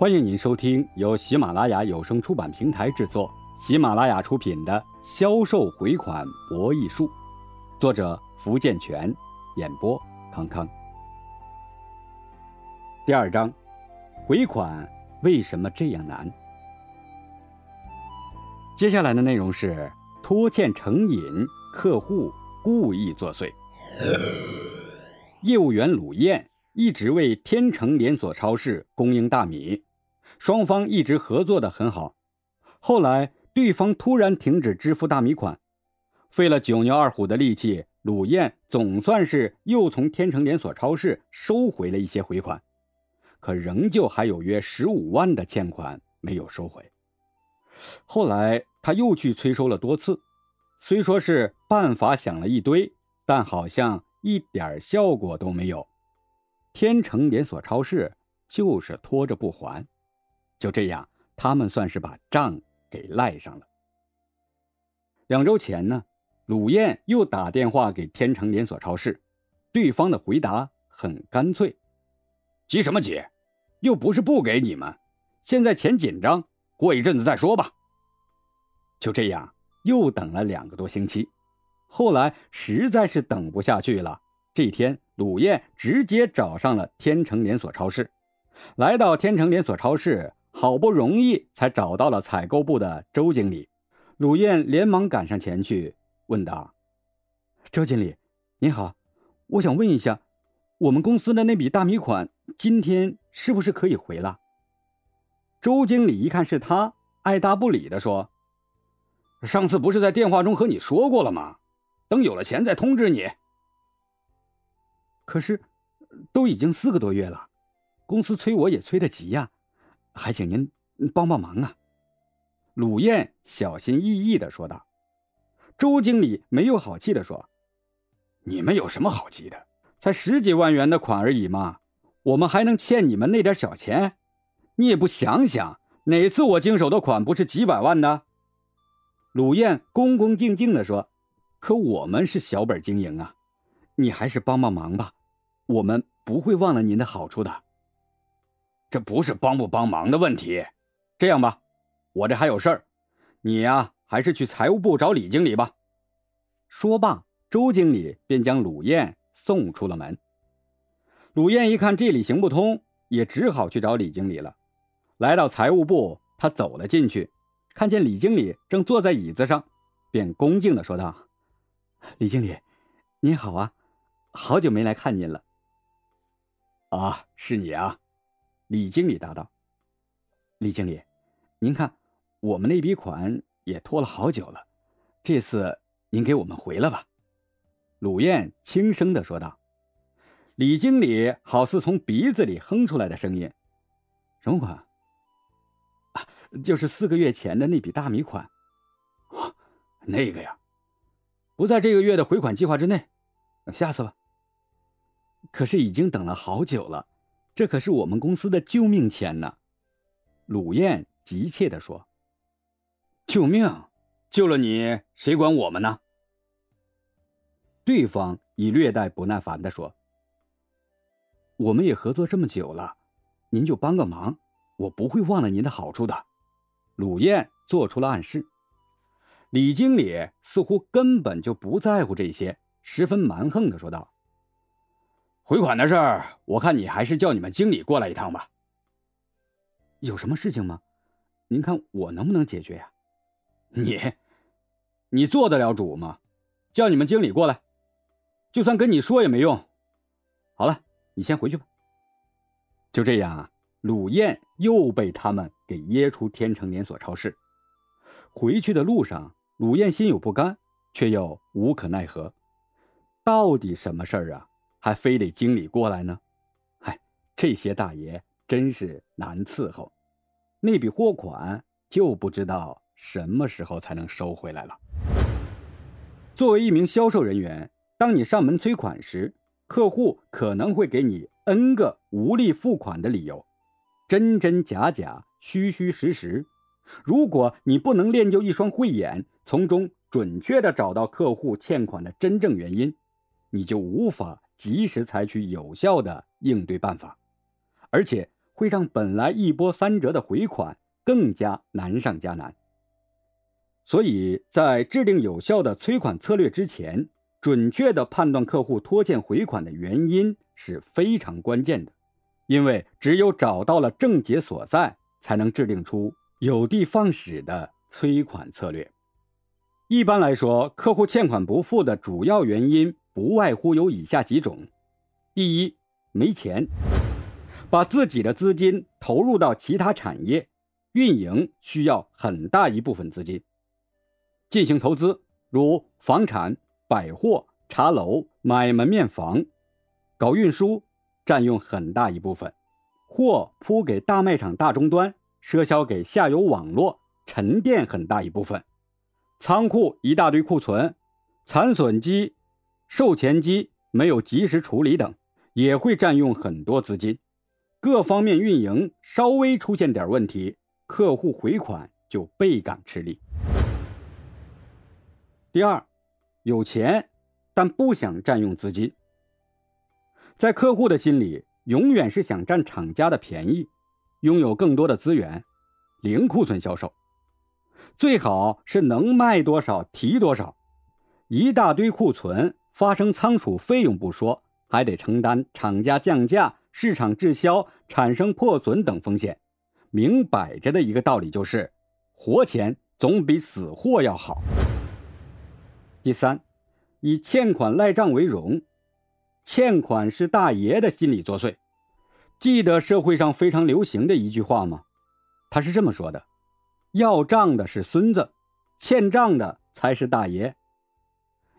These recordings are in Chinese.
欢迎您收听由喜马拉雅有声出版平台制作、喜马拉雅出品的《销售回款博弈术》，作者福建泉，演播康康。第二章，回款为什么这样难？接下来的内容是拖欠成瘾，客户故意作祟。业务员鲁燕一直为天成连锁超市供应大米。双方一直合作的很好，后来对方突然停止支付大米款，费了九牛二虎的力气，鲁燕总算是又从天成连锁超市收回了一些回款，可仍旧还有约十五万的欠款没有收回。后来他又去催收了多次，虽说是办法想了一堆，但好像一点效果都没有。天成连锁超市就是拖着不还。就这样，他们算是把账给赖上了。两周前呢，鲁燕又打电话给天成连锁超市，对方的回答很干脆：“急什么急？又不是不给你们，现在钱紧张，过一阵子再说吧。”就这样，又等了两个多星期，后来实在是等不下去了。这天，鲁燕直接找上了天成连锁超市，来到天成连锁超市。好不容易才找到了采购部的周经理，鲁燕连忙赶上前去，问道：“周经理，您好，我想问一下，我们公司的那笔大米款今天是不是可以回了？”周经理一看是他，爱答不理的说：“上次不是在电话中和你说过了吗？等有了钱再通知你。”可是，都已经四个多月了，公司催我也催得急呀。还请您帮帮忙啊！”鲁燕小心翼翼的说道。周经理没有好气的说：“你们有什么好急的？才十几万元的款而已嘛，我们还能欠你们那点小钱？你也不想想，哪次我经手的款不是几百万的？”鲁燕恭恭敬敬的说：“可我们是小本经营啊，你还是帮帮忙吧，我们不会忘了您的好处的。”这不是帮不帮忙的问题，这样吧，我这还有事儿，你呀还是去财务部找李经理吧。说罢，周经理便将鲁燕送出了门。鲁燕一看这里行不通，也只好去找李经理了。来到财务部，他走了进去，看见李经理正坐在椅子上，便恭敬的说道：“李经理，您好啊，好久没来看您了。”啊，是你啊。李经理答道：“李经理，您看，我们那笔款也拖了好久了，这次您给我们回了吧。”鲁燕轻声的说道。李经理好似从鼻子里哼出来的声音：“什么款？啊，就是四个月前的那笔大米款。啊，那个呀，不在这个月的回款计划之内，下次吧。可是已经等了好久了。”这可是我们公司的救命钱呢，鲁燕急切地说：“救命！救了你，谁管我们呢？”对方已略带不耐烦地说：“我们也合作这么久了，您就帮个忙，我不会忘了您的好处的。”鲁燕做出了暗示。李经理似乎根本就不在乎这些，十分蛮横地说道。回款的事儿，我看你还是叫你们经理过来一趟吧。有什么事情吗？您看我能不能解决呀？你，你做得了主吗？叫你们经理过来，就算跟你说也没用。好了，你先回去吧。就这样啊，鲁燕又被他们给噎出天成连锁超市。回去的路上，鲁燕心有不甘，却又无可奈何。到底什么事儿啊？还非得经理过来呢，嗨，这些大爷真是难伺候。那笔货款就不知道什么时候才能收回来了。作为一名销售人员，当你上门催款时，客户可能会给你 N 个无力付款的理由，真真假假，虚虚实实。如果你不能练就一双慧眼，从中准确的找到客户欠款的真正原因，你就无法。及时采取有效的应对办法，而且会让本来一波三折的回款更加难上加难。所以在制定有效的催款策略之前，准确的判断客户拖欠回款的原因是非常关键的。因为只有找到了症结所在，才能制定出有的放矢的催款策略。一般来说，客户欠款不付的主要原因不外乎有以下几种：第一，没钱，把自己的资金投入到其他产业，运营需要很大一部分资金，进行投资，如房产、百货、茶楼、买门面房，搞运输。占用很大一部分，货铺给大卖场大终端，赊销给下游网络，沉淀很大一部分，仓库一大堆库存，残损机、售前机没有及时处理等，也会占用很多资金。各方面运营稍微出现点问题，客户回款就倍感吃力。第二，有钱，但不想占用资金。在客户的心里，永远是想占厂家的便宜，拥有更多的资源，零库存销售，最好是能卖多少提多少。一大堆库存，发生仓储费用不说，还得承担厂家降价、市场滞销、产生破损等风险。明摆着的一个道理就是，活钱总比死货要好。第三，以欠款赖账为荣。欠款是大爷的心理作祟。记得社会上非常流行的一句话吗？他是这么说的：“要账的是孙子，欠账的才是大爷。”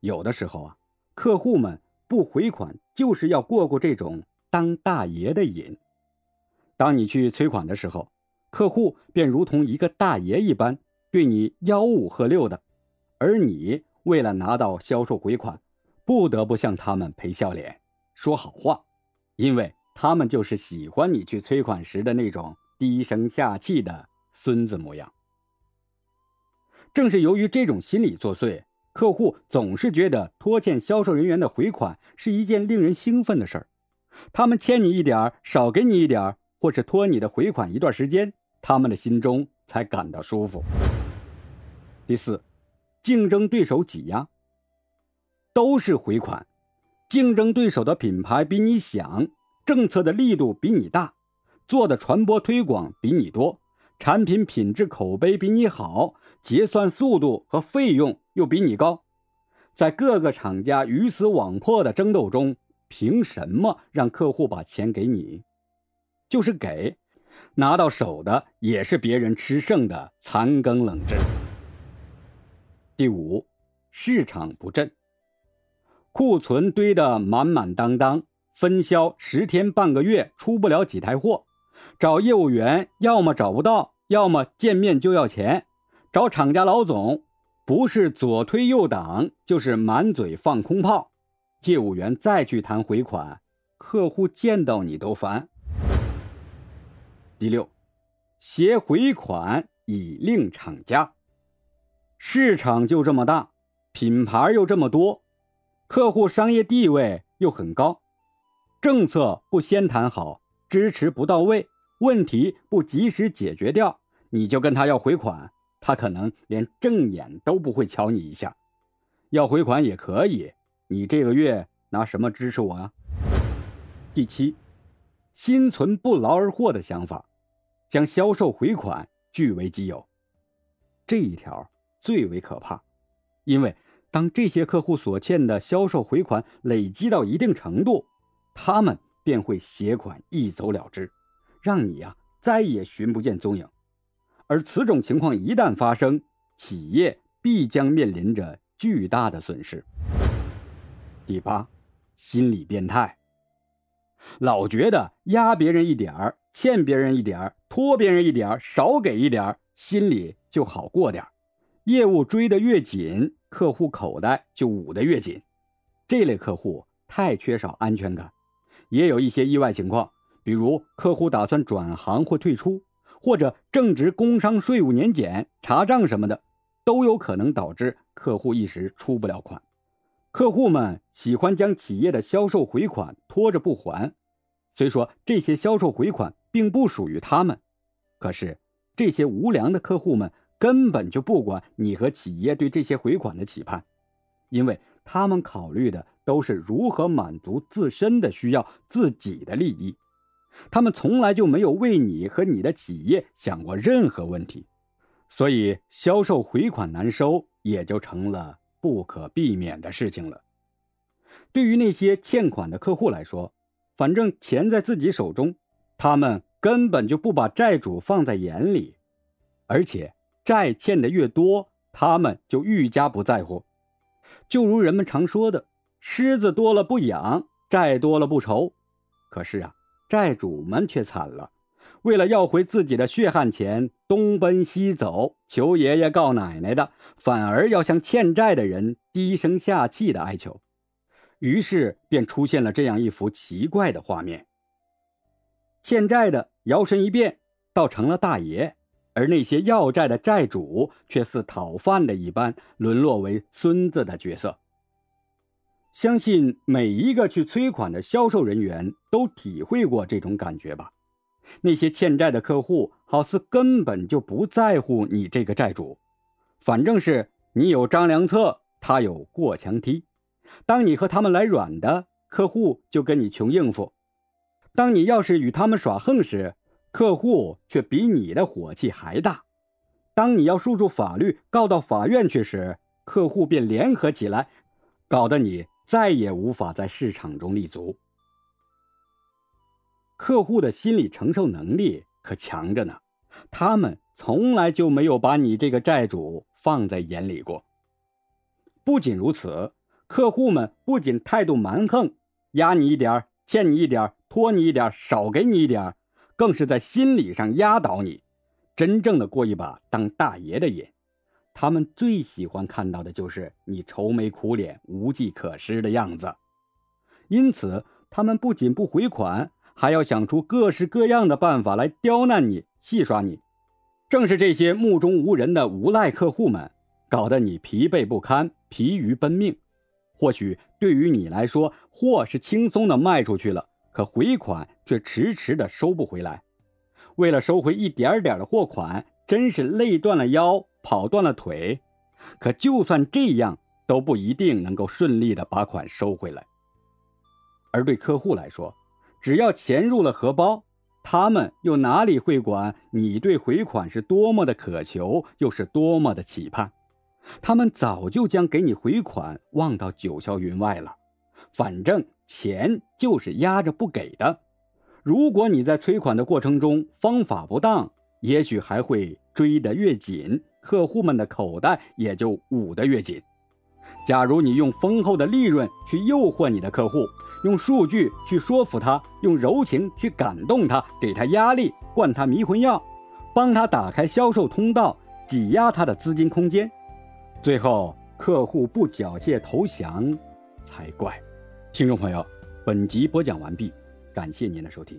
有的时候啊，客户们不回款，就是要过过这种当大爷的瘾。当你去催款的时候，客户便如同一个大爷一般，对你吆五喝六的，而你为了拿到销售回款。不得不向他们赔笑脸，说好话，因为他们就是喜欢你去催款时的那种低声下气的孙子模样。正是由于这种心理作祟，客户总是觉得拖欠销售人员的回款是一件令人兴奋的事儿。他们欠你一点少给你一点或是拖你的回款一段时间，他们的心中才感到舒服。第四，竞争对手挤压。都是回款，竞争对手的品牌比你响，政策的力度比你大，做的传播推广比你多，产品品质口碑比你好，结算速度和费用又比你高，在各个厂家鱼死网破的争斗中，凭什么让客户把钱给你？就是给，拿到手的也是别人吃剩的残羹冷炙。第五，市场不振。库存堆得满满当当，分销十天半个月出不了几台货，找业务员要么找不到，要么见面就要钱，找厂家老总不是左推右挡，就是满嘴放空炮。业务员再去谈回款，客户见到你都烦。第六，携回款以令厂家，市场就这么大，品牌又这么多。客户商业地位又很高，政策不先谈好，支持不到位，问题不及时解决掉，你就跟他要回款，他可能连正眼都不会瞧你一下。要回款也可以，你这个月拿什么支持我啊？第七，心存不劳而获的想法，将销售回款据为己有，这一条最为可怕，因为。当这些客户所欠的销售回款累积到一定程度，他们便会携款一走了之，让你呀再也寻不见踪影。而此种情况一旦发生，企业必将面临着巨大的损失。第八，心理变态，老觉得压别人一点儿、欠别人一点儿、拖别人一点儿、少给一点儿，心里就好过点儿。业务追得越紧。客户口袋就捂得越紧，这类客户太缺少安全感，也有一些意外情况，比如客户打算转行或退出，或者正值工商税务年检查账什么的，都有可能导致客户一时出不了款。客户们喜欢将企业的销售回款拖着不还，虽说这些销售回款并不属于他们。可是这些无良的客户们根本就不管你和企业对这些回款的期盼，因为他们考虑的都是如何满足自身的需要、自己的利益。他们从来就没有为你和你的企业想过任何问题，所以销售回款难收也就成了不可避免的事情了。对于那些欠款的客户来说，反正钱在自己手中，他们根本就不把债主放在眼里，而且债欠的越多，他们就愈加不在乎。就如人们常说的：“狮子多了不痒，债多了不愁。”可是啊。债主们却惨了，为了要回自己的血汗钱，东奔西走，求爷爷告奶奶的，反而要向欠债的人低声下气的哀求。于是便出现了这样一幅奇怪的画面：欠债的摇身一变，倒成了大爷；而那些要债的债主却似讨饭的一般，沦落为孙子的角色。相信每一个去催款的销售人员都体会过这种感觉吧？那些欠债的客户好似根本就不在乎你这个债主，反正是你有张良策，他有过墙梯。当你和他们来软的，客户就跟你穷应付；当你要是与他们耍横时，客户却比你的火气还大。当你要诉诸法律，告到法院去时，客户便联合起来，搞得你。再也无法在市场中立足。客户的心理承受能力可强着呢，他们从来就没有把你这个债主放在眼里过。不仅如此，客户们不仅态度蛮横，压你一点欠你一点拖你一点少给你一点更是在心理上压倒你，真正的过一把当大爷的瘾。他们最喜欢看到的就是你愁眉苦脸、无计可施的样子，因此他们不仅不回款，还要想出各式各样的办法来刁难你、戏耍你。正是这些目中无人的无赖客户们，搞得你疲惫不堪、疲于奔命。或许对于你来说，货是轻松的卖出去了，可回款却迟迟的收不回来。为了收回一点点的货款，真是累断了腰。跑断了腿，可就算这样，都不一定能够顺利的把款收回来。而对客户来说，只要钱入了荷包，他们又哪里会管你对回款是多么的渴求，又是多么的期盼？他们早就将给你回款忘到九霄云外了。反正钱就是压着不给的。如果你在催款的过程中方法不当，也许还会追得越紧。客户们的口袋也就捂得越紧。假如你用丰厚的利润去诱惑你的客户，用数据去说服他，用柔情去感动他，给他压力，灌他迷魂药，帮他打开销售通道，挤压他的资金空间，最后客户不缴械投降才怪。听众朋友，本集播讲完毕，感谢您的收听。